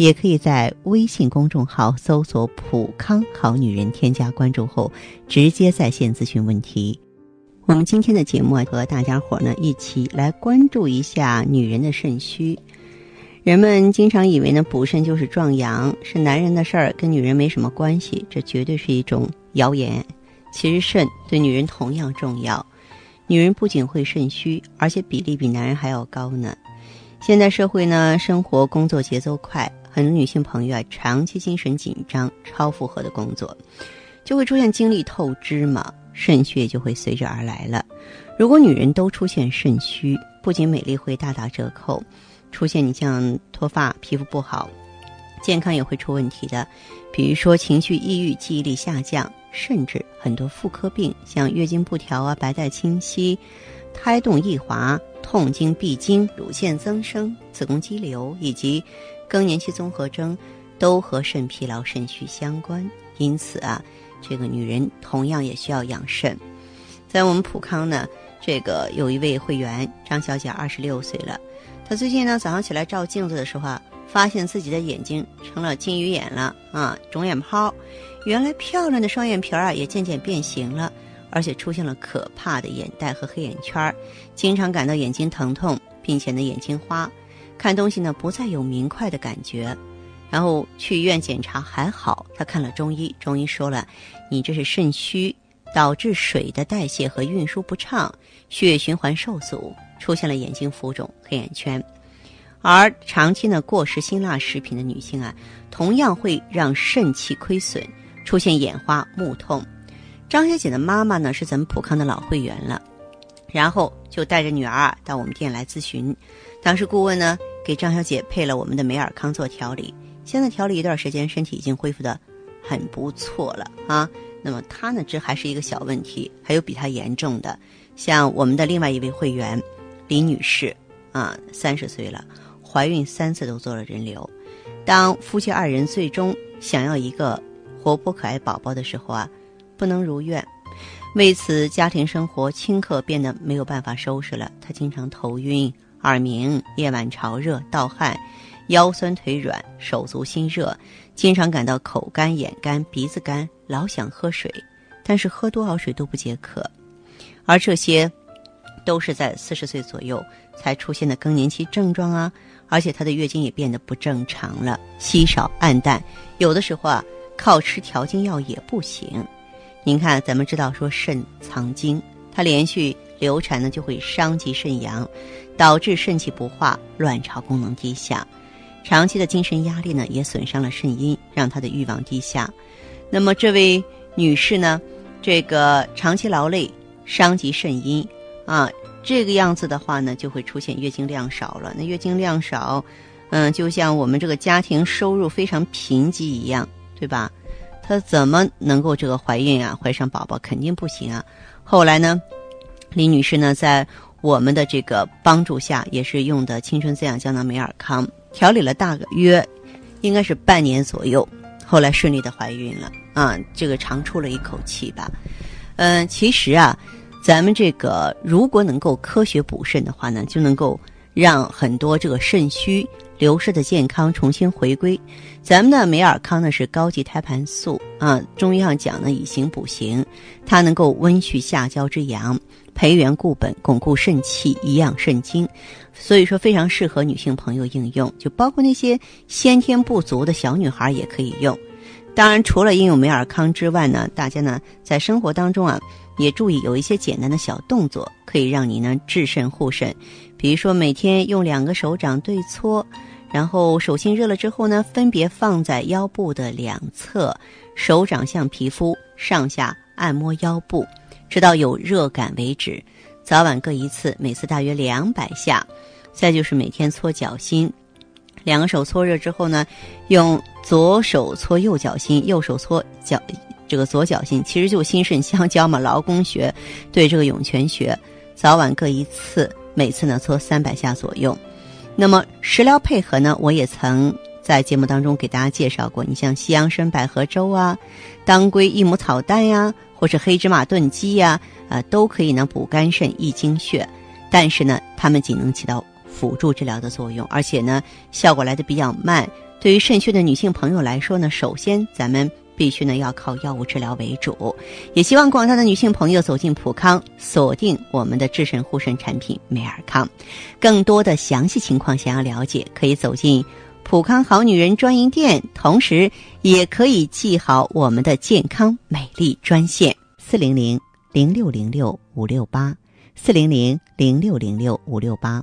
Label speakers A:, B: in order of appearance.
A: 也可以在微信公众号搜索“普康好女人”，添加关注后直接在线咨询问题。我们今天的节目，和大家伙呢一起来关注一下女人的肾虚。人们经常以为呢，补肾就是壮阳，是男人的事儿，跟女人没什么关系，这绝对是一种谣言。其实肾对女人同样重要，女人不仅会肾虚，而且比例比男人还要高呢。现在社会呢，生活工作节奏快，很多女性朋友啊，长期精神紧张、超负荷的工作，就会出现精力透支嘛，肾虚也就会随之而来了。如果女人都出现肾虚，不仅美丽会大打折扣。出现你像脱发、皮肤不好，健康也会出问题的，比如说情绪抑郁、记忆力下降，甚至很多妇科病，像月经不调啊、白带清晰、胎动易滑、痛经、闭经、乳腺增生、子宫肌瘤以及更年期综合征，都和肾疲劳、肾虚相关。因此啊，这个女人同样也需要养肾。在我们普康呢，这个有一位会员张小姐，二十六岁了。她最近呢，早上起来照镜子的时候啊，发现自己的眼睛成了金鱼眼了啊，肿眼泡。原来漂亮的双眼皮儿啊，也渐渐变形了，而且出现了可怕的眼袋和黑眼圈儿，经常感到眼睛疼痛，并且呢眼睛花，看东西呢不再有明快的感觉。然后去医院检查还好，他看了中医，中医说了，你这是肾虚，导致水的代谢和运输不畅，血液循环受阻。出现了眼睛浮肿、黑眼圈，而长期呢过食辛辣食品的女性啊，同样会让肾气亏损，出现眼花、目痛。张小姐的妈妈呢是咱们普康的老会员了，然后就带着女儿到我们店来咨询。当时顾问呢给张小姐配了我们的美尔康做调理，现在调理一段时间，身体已经恢复的很不错了啊。那么她呢这还是一个小问题，还有比她严重的，像我们的另外一位会员。李女士，啊，三十岁了，怀孕三次都做了人流。当夫妻二人最终想要一个活泼可爱宝宝的时候啊，不能如愿。为此，家庭生活顷刻变得没有办法收拾了。她经常头晕、耳鸣，夜晚潮热、盗汗，腰酸腿软，手足心热，经常感到口干、眼干、鼻子干，老想喝水，但是喝多少水都不解渴。而这些。都是在四十岁左右才出现的更年期症状啊，而且她的月经也变得不正常了，稀少暗淡，有的时候啊，靠吃调经药也不行。您看，咱们知道说肾藏精，它连续流产呢就会伤及肾阳，导致肾气不化，卵巢功能低下。长期的精神压力呢也损伤了肾阴，让她的欲望低下。那么这位女士呢，这个长期劳累伤及肾阴。啊，这个样子的话呢，就会出现月经量少了。那月经量少，嗯，就像我们这个家庭收入非常贫瘠一样，对吧？她怎么能够这个怀孕啊，怀上宝宝肯定不行啊。后来呢，李女士呢，在我们的这个帮助下，也是用的青春滋养胶囊美尔康调理了大约，应该是半年左右，后来顺利的怀孕了啊，这个长出了一口气吧。嗯，其实啊。咱们这个如果能够科学补肾的话呢，就能够让很多这个肾虚流失的健康重新回归。咱们的美尔康呢是高级胎盘素啊，中医上讲呢以形补形，它能够温煦下焦之阳，培元固本，巩固肾气，以养肾精，所以说非常适合女性朋友应用，就包括那些先天不足的小女孩也可以用。当然，除了应用美尔康之外呢，大家呢在生活当中啊。也注意有一些简单的小动作，可以让你呢治肾护肾。比如说每天用两个手掌对搓，然后手心热了之后呢，分别放在腰部的两侧，手掌向皮肤上下按摩腰部，直到有热感为止。早晚各一次，每次大约两百下。再就是每天搓脚心，两个手搓热之后呢，用左手搓右脚心，右手搓脚。这个左脚心，其实就心肾相交嘛，劳宫穴对这个涌泉穴，早晚各一次，每次呢搓三百下左右。那么食疗配合呢，我也曾在节目当中给大家介绍过，你像西洋参百合粥啊，当归益母草丹呀，或是黑芝麻炖鸡呀，啊，都可以呢补肝肾益精血。但是呢，它们仅能起到辅助治疗的作用，而且呢，效果来的比较慢。对于肾虚的女性朋友来说呢，首先咱们必须呢要靠药物治疗为主。也希望广大的女性朋友走进普康，锁定我们的治肾护肾产品美尔康。更多的详细情况想要了解，可以走进普康好女人专营店，同时也可以记好我们的健康美丽专线：四零零零六零六五六八，四零零零六零六五六八。